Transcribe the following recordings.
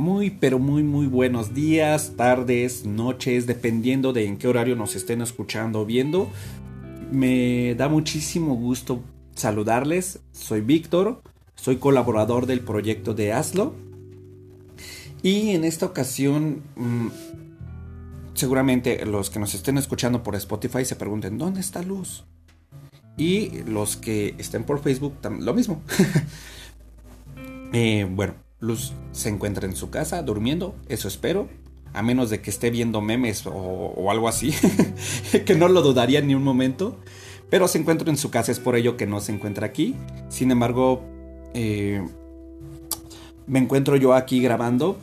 Muy, pero muy, muy buenos días, tardes, noches, dependiendo de en qué horario nos estén escuchando o viendo. Me da muchísimo gusto saludarles. Soy Víctor, soy colaborador del proyecto de Hazlo. Y en esta ocasión, mm, seguramente los que nos estén escuchando por Spotify se pregunten, ¿dónde está Luz? Y los que estén por Facebook, lo mismo. Eh, bueno, Luz se encuentra en su casa durmiendo, eso espero. A menos de que esté viendo memes o, algo así, que no lo dudaría ni un momento. Pero se encuentra en su casa, es por ello que no se encuentra aquí. Sin embargo, eh, me encuentro yo aquí grabando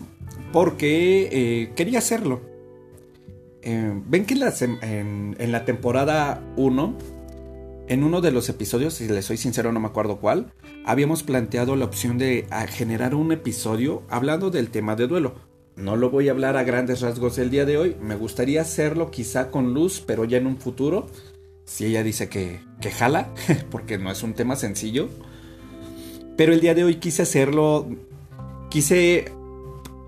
porque eh, quería hacerlo. Ven que en, en la temporada 1 en uno de los episodios, si les soy sincero no me acuerdo cuál, habíamos planteado la opción de ah, generar un episodio hablando del tema de duelo. No lo voy a hablar a grandes rasgos el día de hoy, me gustaría hacerlo quizá con luz, pero ya en un futuro, si ella dice que, que jala, porque no es un tema sencillo. Pero el día de hoy quise hacerlo, quise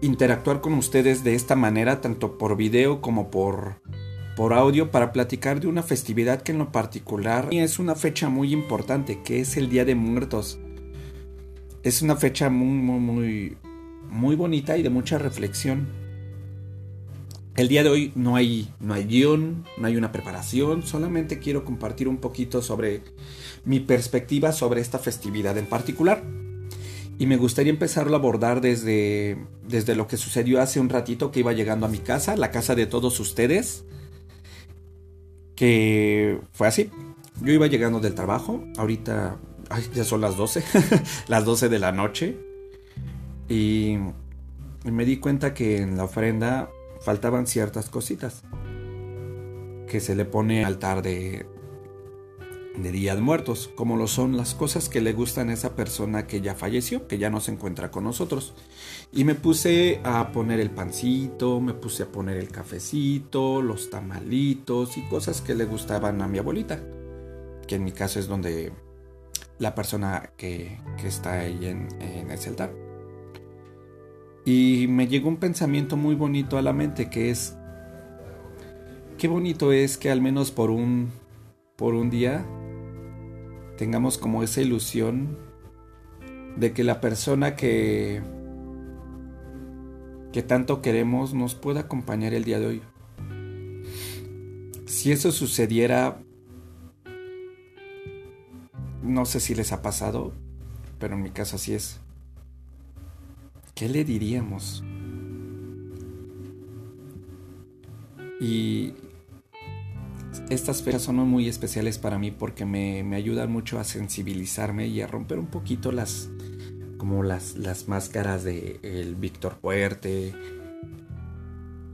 interactuar con ustedes de esta manera, tanto por video como por por audio para platicar de una festividad que en lo particular es una fecha muy importante, que es el Día de Muertos. Es una fecha muy, muy, muy, muy bonita y de mucha reflexión. El día de hoy no hay, no hay guion, no hay una preparación, solamente quiero compartir un poquito sobre mi perspectiva sobre esta festividad en particular. Y me gustaría empezarlo a abordar desde, desde lo que sucedió hace un ratito que iba llegando a mi casa, la casa de todos ustedes que fue así. Yo iba llegando del trabajo, ahorita ya son las 12, las 12 de la noche, y me di cuenta que en la ofrenda faltaban ciertas cositas que se le pone al altar de, de Día de Muertos, como lo son las cosas que le gustan a esa persona que ya falleció, que ya no se encuentra con nosotros. Y me puse a poner el pancito, me puse a poner el cafecito, los tamalitos y cosas que le gustaban a mi abuelita, que en mi caso es donde la persona que, está ahí en, en ese altar. Y me llegó un pensamiento muy bonito a la mente que es, qué bonito es que al menos por un, por un día tengamos como esa ilusión de que la persona que que tanto queremos nos pueda acompañar el día de hoy. Si eso sucediera, no sé si les ha pasado, pero en mi caso así es. ¿Qué le diríamos? Y estas fechas son muy especiales para mí porque me, ayudan mucho a sensibilizarme y a romper un poquito las, como las, las máscaras de el Víctor Fuerte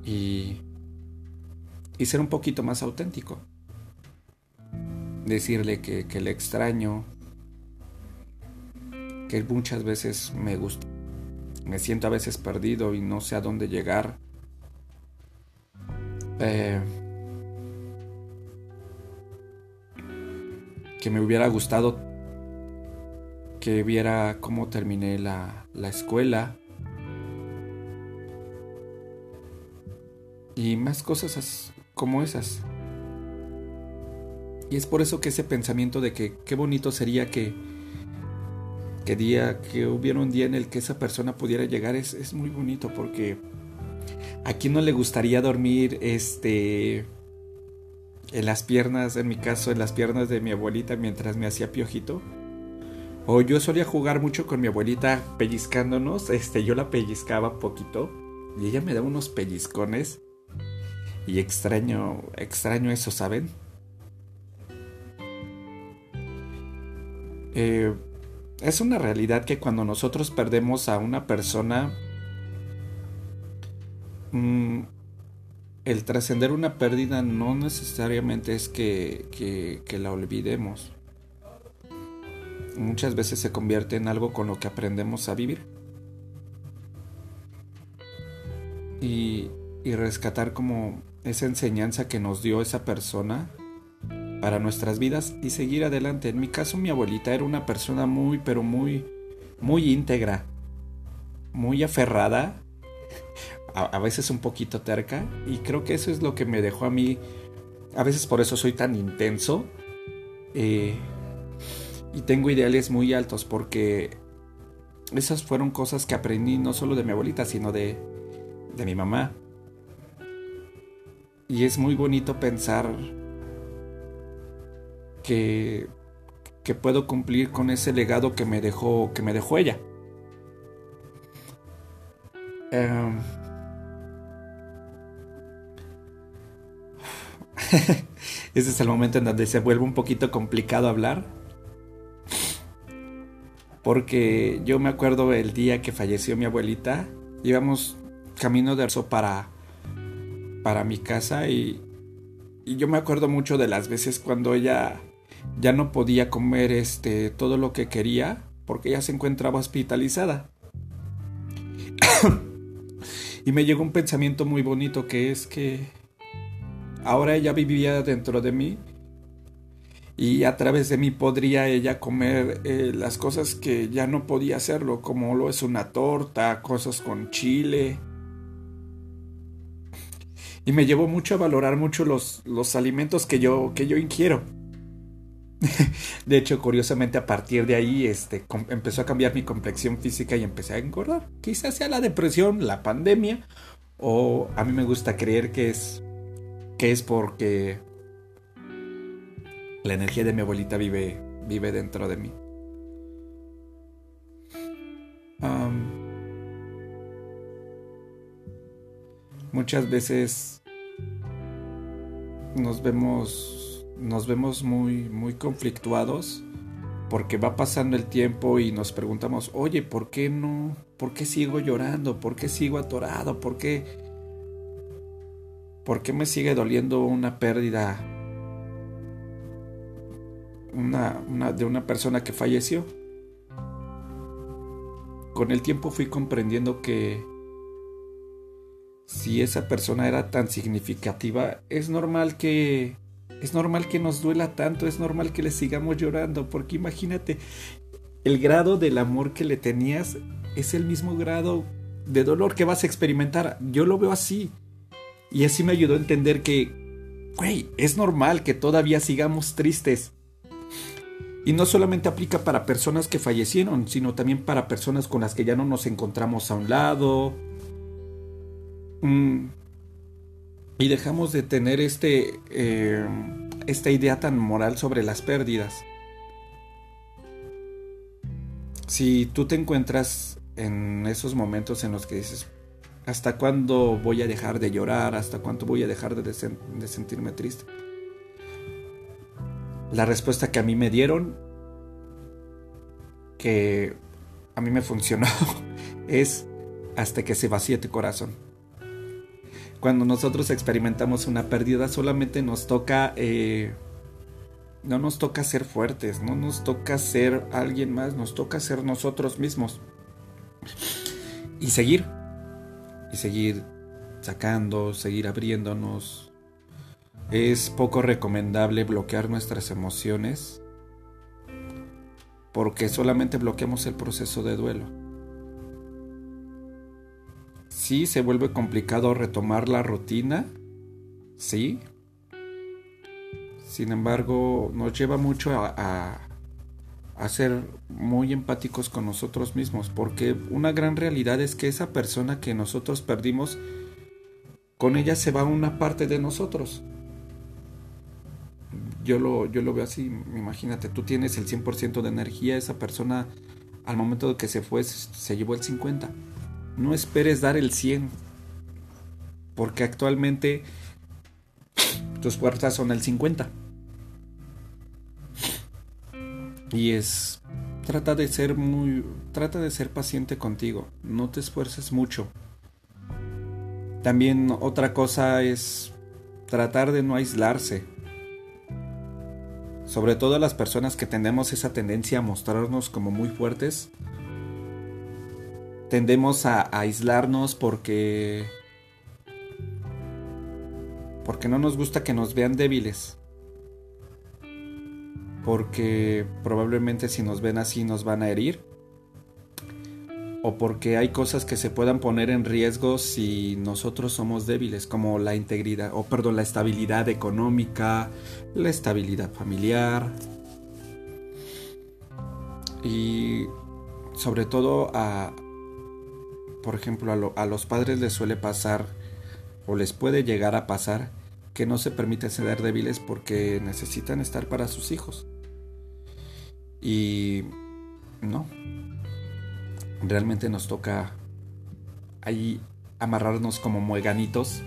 y, y ser un poquito más auténtico. Decirle que, que le extraño, que muchas veces me gusta, me siento a veces perdido y no sé a dónde llegar. Eh, que me hubiera gustado que viera cómo terminé la, la escuela y más cosas como esas. Y es por eso que ese pensamiento de que qué bonito sería que que día que hubiera un día en el que esa persona pudiera llegar es, es muy bonito porque a quién no le gustaría dormir este en las piernas, en mi caso, en las piernas de mi abuelita mientras me hacía piojito. O yo solía jugar mucho con mi abuelita pellizcándonos, este, yo la pellizcaba poquito y ella me daba unos pellizcones y extraño, extraño eso, ¿saben? Eh, es una realidad que cuando nosotros perdemos a una persona, mm, el trascender una pérdida no necesariamente es que, la olvidemos. Muchas veces se convierte en algo con lo que aprendemos a vivir. Y, rescatar como esa enseñanza que nos dio esa persona para nuestras vidas y seguir adelante. En mi caso mi abuelita era una persona muy pero muy muy íntegra, muy aferrada a, veces un poquito terca y creo que eso es lo que me dejó a mí, a veces por eso soy tan intenso eh, y tengo ideales muy altos porque esas fueron cosas que aprendí no solo de mi abuelita, sino de, de mi mamá. Y es muy bonito pensar que, que puedo cumplir con ese legado que me dejó, que me dejó ella. Em, Ese es el momento en donde se vuelve un poquito complicado hablar. Porque yo me acuerdo el día que falleció mi abuelita, íbamos camino de Arzo para, para mi casa y, y yo me acuerdo mucho de las veces cuando ella ya no podía comer este todo lo que quería porque ella se encontraba hospitalizada. y me llegó un pensamiento muy bonito que es que Ahora ella vivía dentro de mí y a través de mí podría ella comer eh, las cosas que ya no podía hacerlo, como lo es una torta, cosas con chile. Y me llevó mucho a valorar mucho los, los alimentos que yo, que yo ingiero. De hecho, curiosamente, a partir de ahí este, empezó a cambiar mi complexión física y empecé a engordar. Quizás sea la depresión, la pandemia, o a mí me gusta creer que es que es porque la energía de mi abuelita vive, vive dentro de mí. muchas veces nos vemos nos vemos muy muy conflictuados porque va pasando el tiempo y nos preguntamos, "Oye, ¿por qué no? ¿Por qué sigo llorando? ¿Por qué sigo atorado? ¿Por qué ¿Por qué me sigue doliendo una pérdida una, de una persona que falleció? Con el tiempo fui comprendiendo que si esa persona era tan significativa, es normal que es normal que nos duela tanto, es normal que le sigamos llorando, porque imagínate, el grado del amor que le tenías es el mismo grado de dolor que vas a experimentar. Yo lo veo así. Y así me ayudó a entender que, güey, es normal que todavía sigamos tristes. Y no solamente aplica para personas que fallecieron, sino también para personas con las que ya no nos encontramos a un lado. Mm. Y dejamos de tener este, eh, esta idea tan moral sobre las pérdidas. Si tú te encuentras en esos momentos en los que dices, ¿Hasta cuándo voy a dejar de llorar? ¿Hasta cuándo voy a dejar de, sentirme triste? La respuesta que a mí me dieron, que a mí me funcionó, es hasta que se vacíe tu corazón. Cuando nosotros experimentamos una pérdida, solamente nos toca... Eh, no nos toca ser fuertes, no nos toca ser alguien más, nos toca ser nosotros mismos. Y seguir, y seguir sacando, seguir abriéndonos. Es poco recomendable bloquear nuestras emociones porque solamente bloqueamos el proceso de duelo. Sí, se vuelve complicado retomar la rutina, sí. Sin embargo, nos lleva mucho a, a ser muy empáticos con nosotros mismos, porque una gran realidad es que esa persona que nosotros perdimos, con ella se va una parte de nosotros. Yo lo, yo lo veo así, imagínate, tú tienes el 100% de energía, esa persona al momento de que se fue se llevó el 50%. No esperes dar el 100%, porque actualmente tus fuerzas son el 50%. Y es trata de ser muy trata de ser paciente contigo, no te esfuerces mucho. También otra cosa es tratar de no aislarse. Sobre todo las personas que tenemos esa tendencia a mostrarnos como muy fuertes, tendemos a, aislarnos porque porque no nos gusta que nos vean débiles porque probablemente si nos ven así nos van a herir. o porque hay cosas que se puedan poner en riesgo si nosotros somos débiles, como la integridad, o perdón, la estabilidad económica, la estabilidad familiar. Y sobre todo a, por ejemplo, a, los padres les suele pasar, o les puede llegar a pasar, que no se permite ser débiles porque necesitan estar para sus hijos. Y no, realmente nos toca ahí amarrarnos como mueganitos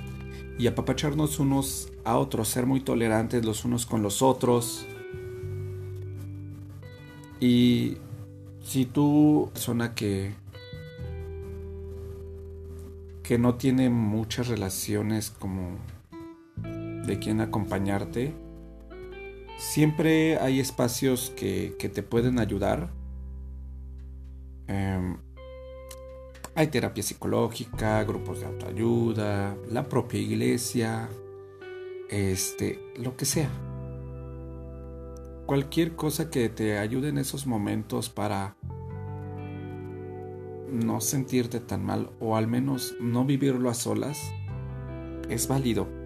y apapacharnos unos a otros, ser muy tolerantes los unos con los otros. Y si tú, persona que que no tiene muchas relaciones como de quien acompañarte, siempre hay espacios que, que te pueden ayudar. Em, hay terapia psicológica, grupos de autoayuda, la propia iglesia, este, lo que sea. Cualquier cosa que te ayude en esos momentos para no sentirte tan mal o al menos no vivirlo a solas es válido.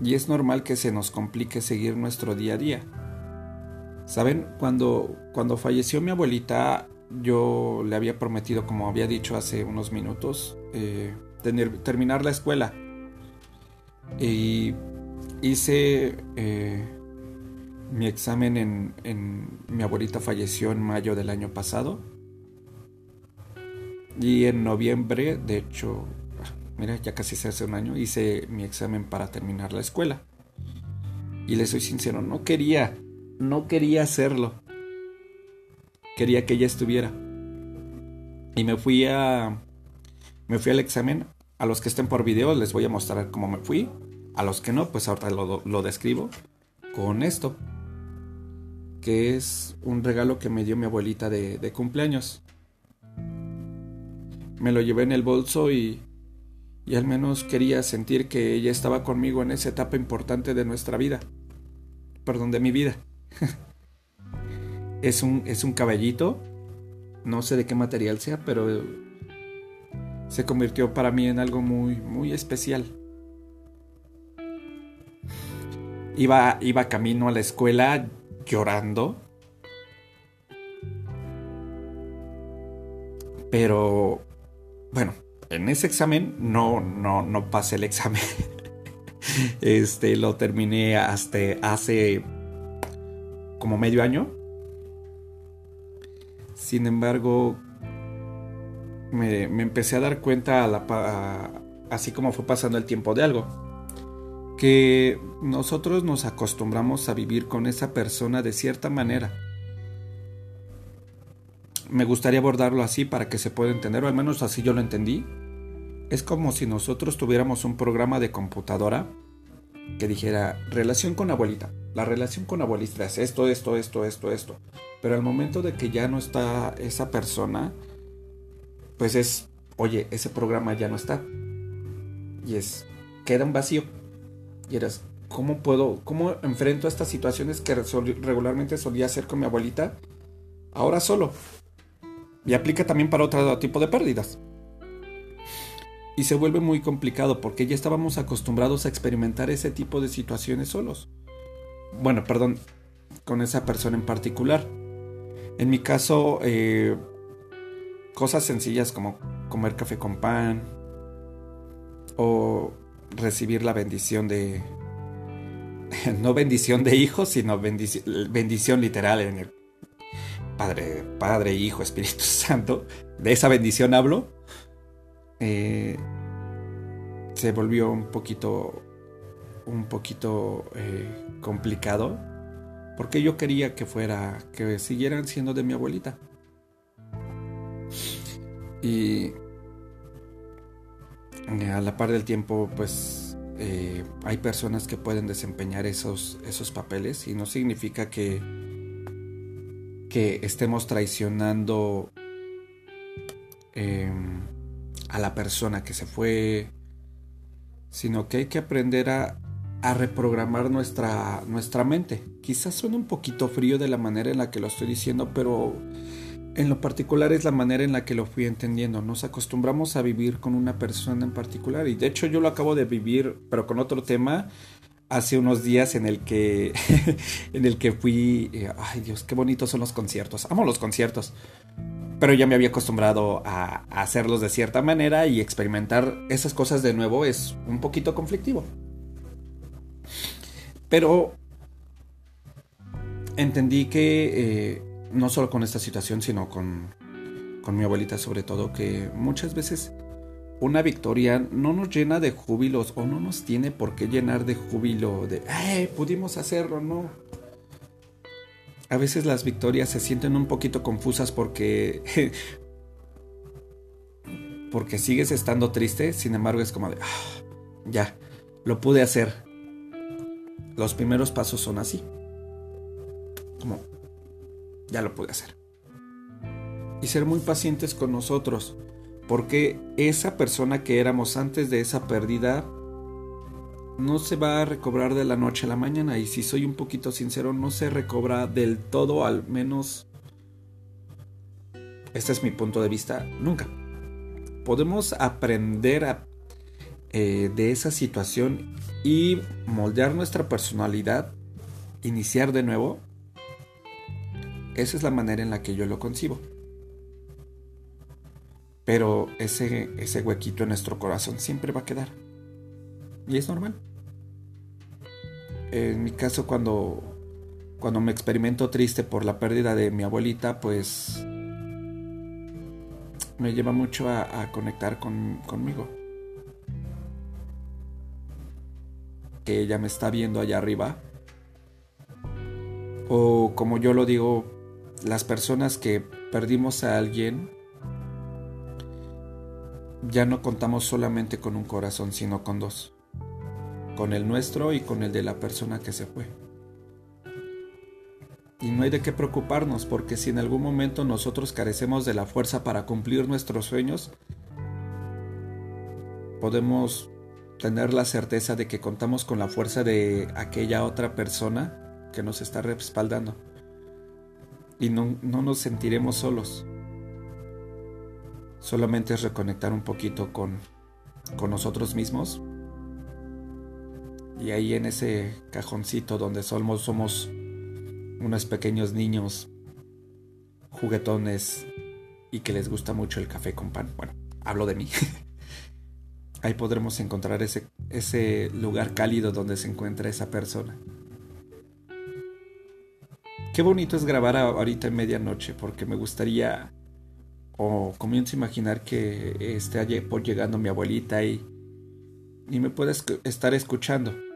Y es normal que se nos complique seguir nuestro día a día. Saben, cuando, cuando falleció mi abuelita, yo le había prometido, como había dicho hace unos minutos, eh, terminar la escuela. Y hice eh, mi examen en, en... Mi abuelita falleció en mayo del año pasado. Y en noviembre, de hecho, mira, ya casi se hace un año, hice mi examen para terminar la escuela. Y le soy sincero, no quería no quería hacerlo. Quería que ella estuviera. Y me fui a. Me fui al examen. A los que estén por video les voy a mostrar cómo me fui. A los que no, pues ahora lo, describo con esto. Que es un regalo que me dio mi abuelita de, de cumpleaños. Me lo llevé en el bolso y, y al menos quería sentir que ella estaba conmigo en esa etapa importante de nuestra vida. Perdón, de mi vida. es, un, es un caballito. No sé de qué material sea, pero se convirtió para mí en algo muy, muy especial. Iba, iba camino a la escuela llorando. Pero, bueno, en ese examen no, no, no pasé el examen. este, lo terminé hasta hace como medio año. Sin embargo, me, empecé a dar cuenta, así como fue pasando el tiempo de algo, que nosotros nos acostumbramos a vivir con esa persona de cierta manera. Me gustaría abordarlo así para que se pueda entender, o al menos así yo lo entendí. Es como si nosotros tuviéramos un programa de computadora que dijera relación con abuelita. La relación con abuelita es esto, esto, esto, esto, esto. Pero al momento de que ya no está esa persona, pues es, oye, ese programa ya no está. Y es, queda un vacío. Y eres, ¿cómo puedo, cómo enfrento estas situaciones que regularmente solía hacer con mi abuelita? Ahora solo. Y aplica también para otro tipo de pérdidas y se vuelve muy complicado porque ya estábamos acostumbrados a experimentar ese tipo de situaciones solos. Bueno, perdón, con esa persona en particular. En mi caso, eh, cosas sencillas como comer café con pan o recibir la bendición de... No bendición de hijos, sino bendición, literal en el Padre, Padre, Hijo, Espíritu Santo. De esa bendición hablo eh, se volvió un poquito, un poquito eh, complicado, porque yo quería que fuera, que siguieran siendo de mi abuelita. Y eh, a la par del tiempo, pues hay personas que pueden desempeñar esos, esos papeles y no significa que, que estemos traicionando em, a la persona que se fue, sino que hay que aprender a, a reprogramar nuestra, nuestra mente. Quizás suene un poquito frío de la manera en la que lo estoy diciendo, pero en lo particular es la manera en la que lo fui entendiendo. Nos acostumbramos a vivir con una persona en particular y de hecho yo lo acabo de vivir, pero con otro tema, hace unos días en el que en el que fui, eh, ay Dios, qué bonitos son los conciertos. Amo los conciertos. Pero ya me había acostumbrado a hacerlos de cierta manera y experimentar esas cosas de nuevo es un poquito conflictivo. Pero entendí que eh, no solo con esta situación, sino con, con mi abuelita sobre todo, que muchas veces una victoria no nos llena de júbilos o no nos tiene por qué llenar de júbilo de, ¡eh! Pudimos hacerlo, no. A veces las victorias se sienten un poquito confusas porque. porque sigues estando triste, sin embargo es como de, ah, ya, lo pude hacer. Los primeros pasos son así. Como, ya lo pude hacer. Y ser muy pacientes con nosotros, porque esa persona que éramos antes de esa pérdida no se va a recobrar de la noche a la mañana. Y si soy un poquito sincero, no se recobra del todo, al menos... Este es mi punto de vista, nunca. Podemos aprender a eh, de esa situación y moldear nuestra personalidad, iniciar de nuevo, esa es la manera en la que yo lo concibo. Pero ese, ese huequito en nuestro corazón siempre va a quedar. Y es normal. En mi caso, cuando, cuando me experimento triste por la pérdida de mi abuelita, pues me lleva mucho a, conectar conmigo. que ella me está viendo allá arriba. O como yo lo digo, las personas que perdimos a alguien, ya no contamos solamente con un corazón, sino con dos. Con el nuestro y con el de la persona que se fue. Y no hay de qué preocuparnos, porque si en algún momento nosotros carecemos de la fuerza para cumplir nuestros sueños, podemos tener la certeza de que contamos con la fuerza de aquella otra persona que nos está respaldando. Y no, nos sentiremos solos. Solamente es reconectar un poquito con, con nosotros mismos. Y ahí en ese cajoncito donde somos, somos unos pequeños niños juguetones y que les gusta mucho el café con pan. Bueno, hablo de mí. ahí podremos encontrar ese, ese lugar cálido donde se encuentra esa persona. Qué bonito es grabar ahorita en medianoche, porque me gustaría, o comienzo a imaginar que esté por llegando mi abuelita y, y me pueda estar escuchando.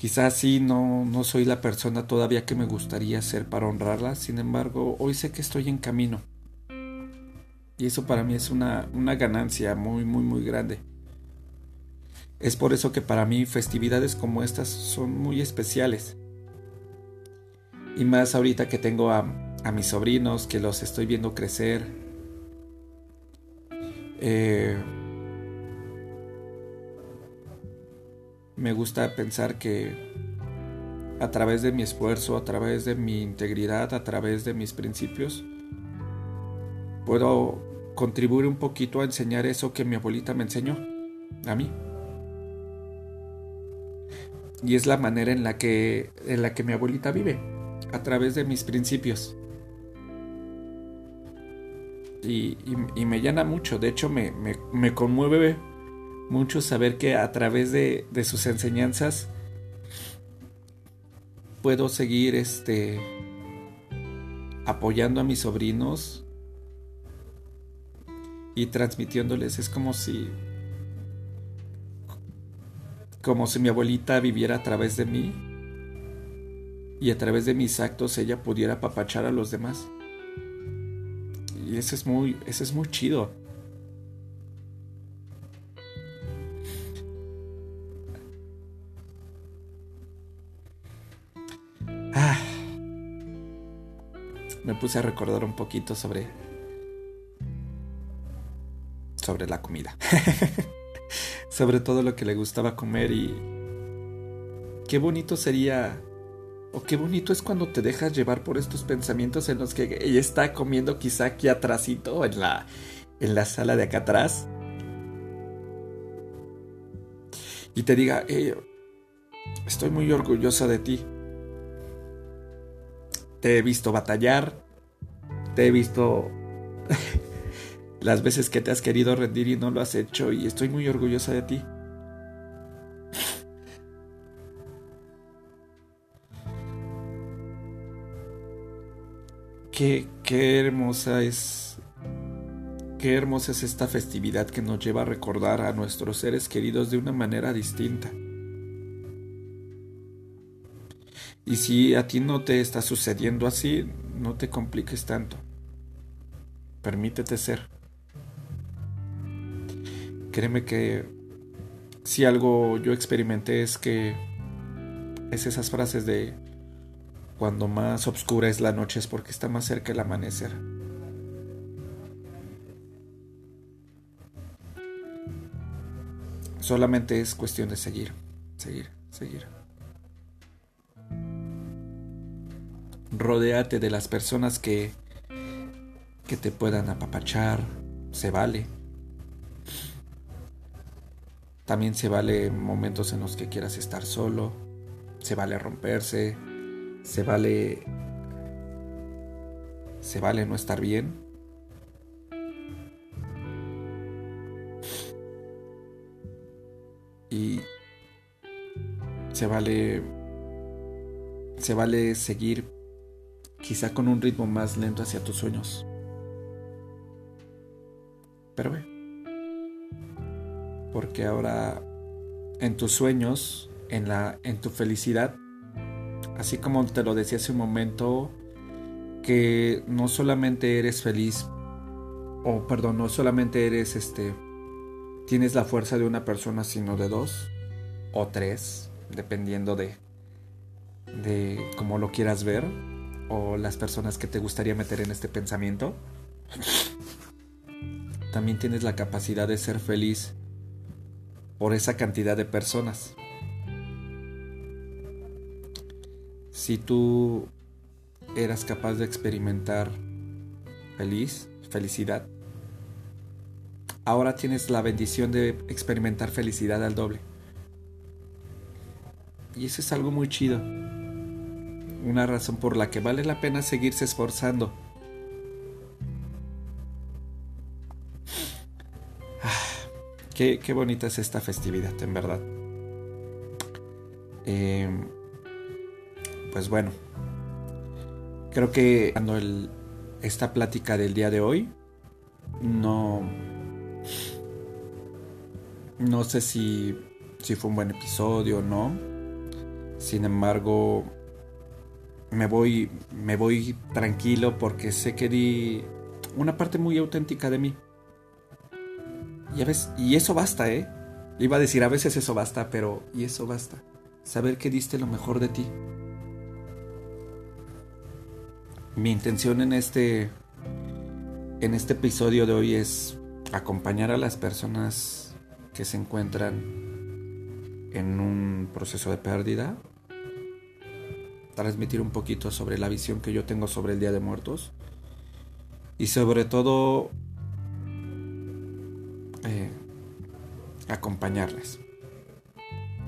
Quizás sí, no, no soy la persona todavía que me gustaría ser para honrarla, sin embargo, hoy sé que estoy en camino. Y eso para mí es una, ganancia muy, muy, muy grande. Es por eso que para mí festividades como estas son muy especiales. Y más ahorita que tengo a, mis sobrinos, que los estoy viendo crecer. Eh, me gusta pensar que a través de mi esfuerzo, a través de mi integridad, a través de mis principios, puedo contribuir un poquito a enseñar eso que mi abuelita me enseñó a mí. Y es la manera en la que, en la que mi abuelita vive, a través de mis principios. Y, me llena mucho, de hecho me, me, conmueve mucho saber que a través de, de sus enseñanzas puedo seguir este apoyando a mis sobrinos y transmitiéndoles. Es como si. Como si mi abuelita viviera a través de mí y a través de mis actos ella pudiera apapachar a los demás. Y eso es muy, eso es muy chido. Puse a recordar un poquito sobre sobre la comida. sobre todo lo que le gustaba comer y qué bonito sería o qué bonito es cuando te dejas llevar por estos pensamientos en los que ella está comiendo quizá aquí atrásito en la en la sala de acá atrás y te diga, estoy muy orgullosa de ti. Te he visto batallar, he visto las veces que te has querido rendir y no lo has hecho y estoy muy orgullosa de ti. Qué, qué hermosa es Qué hermosa es esta festividad que nos lleva a recordar a nuestros seres queridos de una manera distinta. Y si a ti no te está sucediendo así, no te compliques tanto. Permítete ser. Créeme que si algo yo experimenté es que es esas frases de cuando más oscura es la noche es porque está más cerca el amanecer. Solamente es cuestión de seguir, seguir, seguir. Rodéate de las personas que, que te puedan apapachar, se vale. También se vale momentos en los que quieras estar solo, se vale romperse, se vale se vale no estar bien. y se vale se vale seguir quizá con un ritmo más lento hacia tus sueños. Pero. Porque ahora en tus sueños, en la en tu felicidad, así como te lo decía hace un momento que no solamente eres feliz o perdón, no solamente eres este tienes la fuerza de una persona, sino de dos o tres, dependiendo de, de cómo lo quieras ver o las personas que te gustaría meter en este pensamiento. También tienes la capacidad de ser feliz por esa cantidad de personas. Si tú eras capaz de experimentar feliz, felicidad, ahora tienes la bendición de experimentar felicidad al doble. Y eso es algo muy chido. Una razón por la que vale la pena seguirse esforzando. Qué, bonita es esta festividad, en verdad. Em, pues bueno, creo que cuando esta plática del día de hoy no no sé si, si fue un buen episodio o no. Sin embargo, me voy, me voy tranquilo porque sé que di una parte muy auténtica de mí. Y, a veces, y eso basta, ¿eh? Iba a decir, a veces eso basta, pero y eso basta. Saber que diste lo mejor de ti. Mi intención en este en este episodio de hoy es acompañar a las personas que se encuentran en un proceso de pérdida, transmitir un poquito sobre la visión que yo tengo sobre el Día de Muertos y sobre todo eh, acompañarles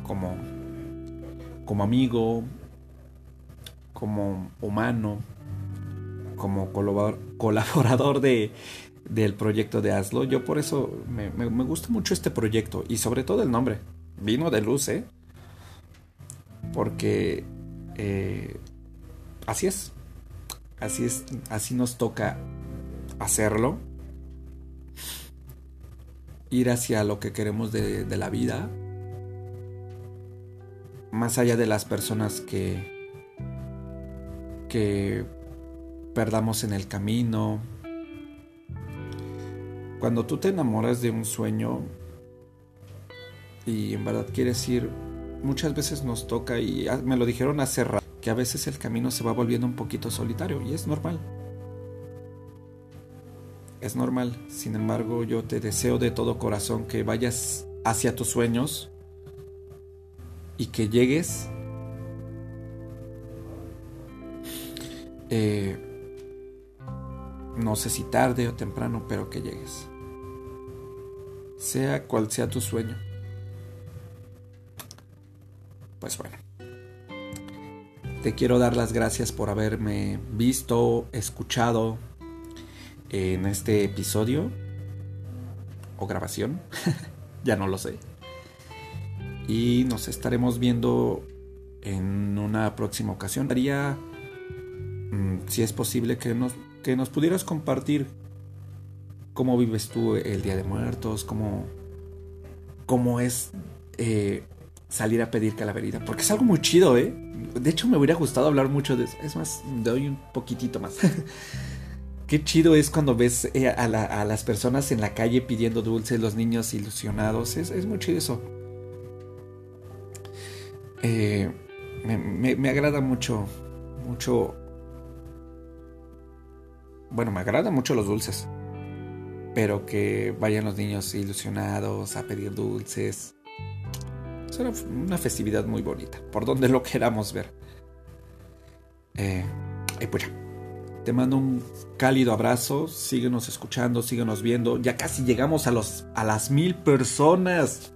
como, como amigo, como humano, como colaborador de, del proyecto de Aslo. Yo por eso me, gusta mucho este proyecto y sobre todo el nombre. Vino de luz, ¿eh? Porque eh, así es. Así es. Así nos toca hacerlo. Ir hacia lo que queremos de, la vida. Más allá de las personas que. que perdamos en el camino cuando tú te enamoras de un sueño y en verdad quieres ir, muchas veces nos toca, y me lo dijeron hace rato, que a veces el camino se va volviendo un poquito solitario y es normal. Es normal, sin embargo yo te deseo de todo corazón que vayas hacia tus sueños y que llegues eh, no sé si tarde o temprano, pero que llegues. Sea cual sea tu sueño. Pues bueno. Te quiero dar las gracias por haberme visto, escuchado en este episodio o grabación. ya no lo sé. Y nos estaremos viendo en una próxima ocasión. Haría, mm, si es posible, que nos, que nos pudieras compartir cómo vives tú el Día de Muertos, cómo, cómo es eh, salir a pedir calaverita. Porque es algo muy chido, ¿eh? De hecho, me hubiera gustado hablar mucho de eso. Es más, doy un poquitito más. Qué chido es cuando ves eh, a, las personas en la calle pidiendo dulces, los niños ilusionados. Es, muy chido eso. Eh, me, agrada mucho, mucho... Bueno, me agrada mucho los dulces. Pero que vayan los niños ilusionados a pedir dulces. Es una, festividad muy bonita, por donde lo queramos ver. Eh, y pues ya. Te mando un cálido abrazo. Síguenos escuchando, síguenos viendo. Ya casi llegamos a, los, a las mil personas.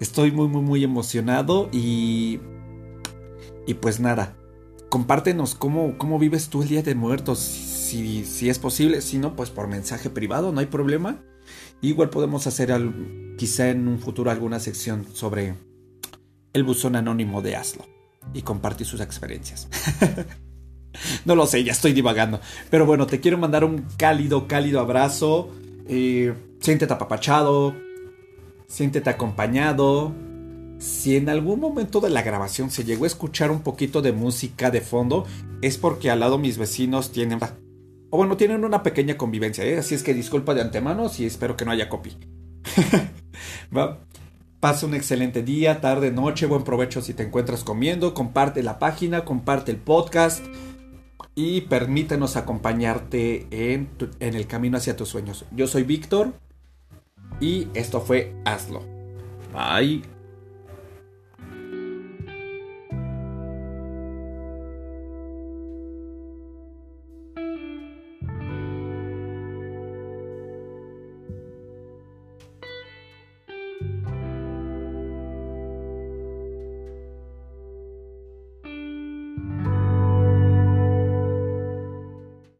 Estoy muy, muy, muy emocionado y. Y pues nada. Compártenos cómo, cómo vives tú el Día de Muertos. Si, si es posible. Si no, pues por mensaje privado, no hay problema. Igual podemos hacer quizá en un futuro alguna sección sobre el buzón anónimo de Aslo y compartir sus experiencias. no lo sé, ya estoy divagando. Pero bueno, te quiero mandar un cálido, cálido abrazo. Eh, siéntete apapachado. Siéntete acompañado. Si en algún momento de la grabación se llegó a escuchar un poquito de música de fondo, es porque al lado mis vecinos tienen... O bueno, tienen una pequeña convivencia, ¿eh? así es que disculpa de antemano y espero que no haya copy. Pasa un excelente día, tarde, noche, buen provecho si te encuentras comiendo, comparte la página, comparte el podcast y permítenos acompañarte en, en el camino hacia tus sueños. Yo soy Víctor y esto fue Hazlo. Bye.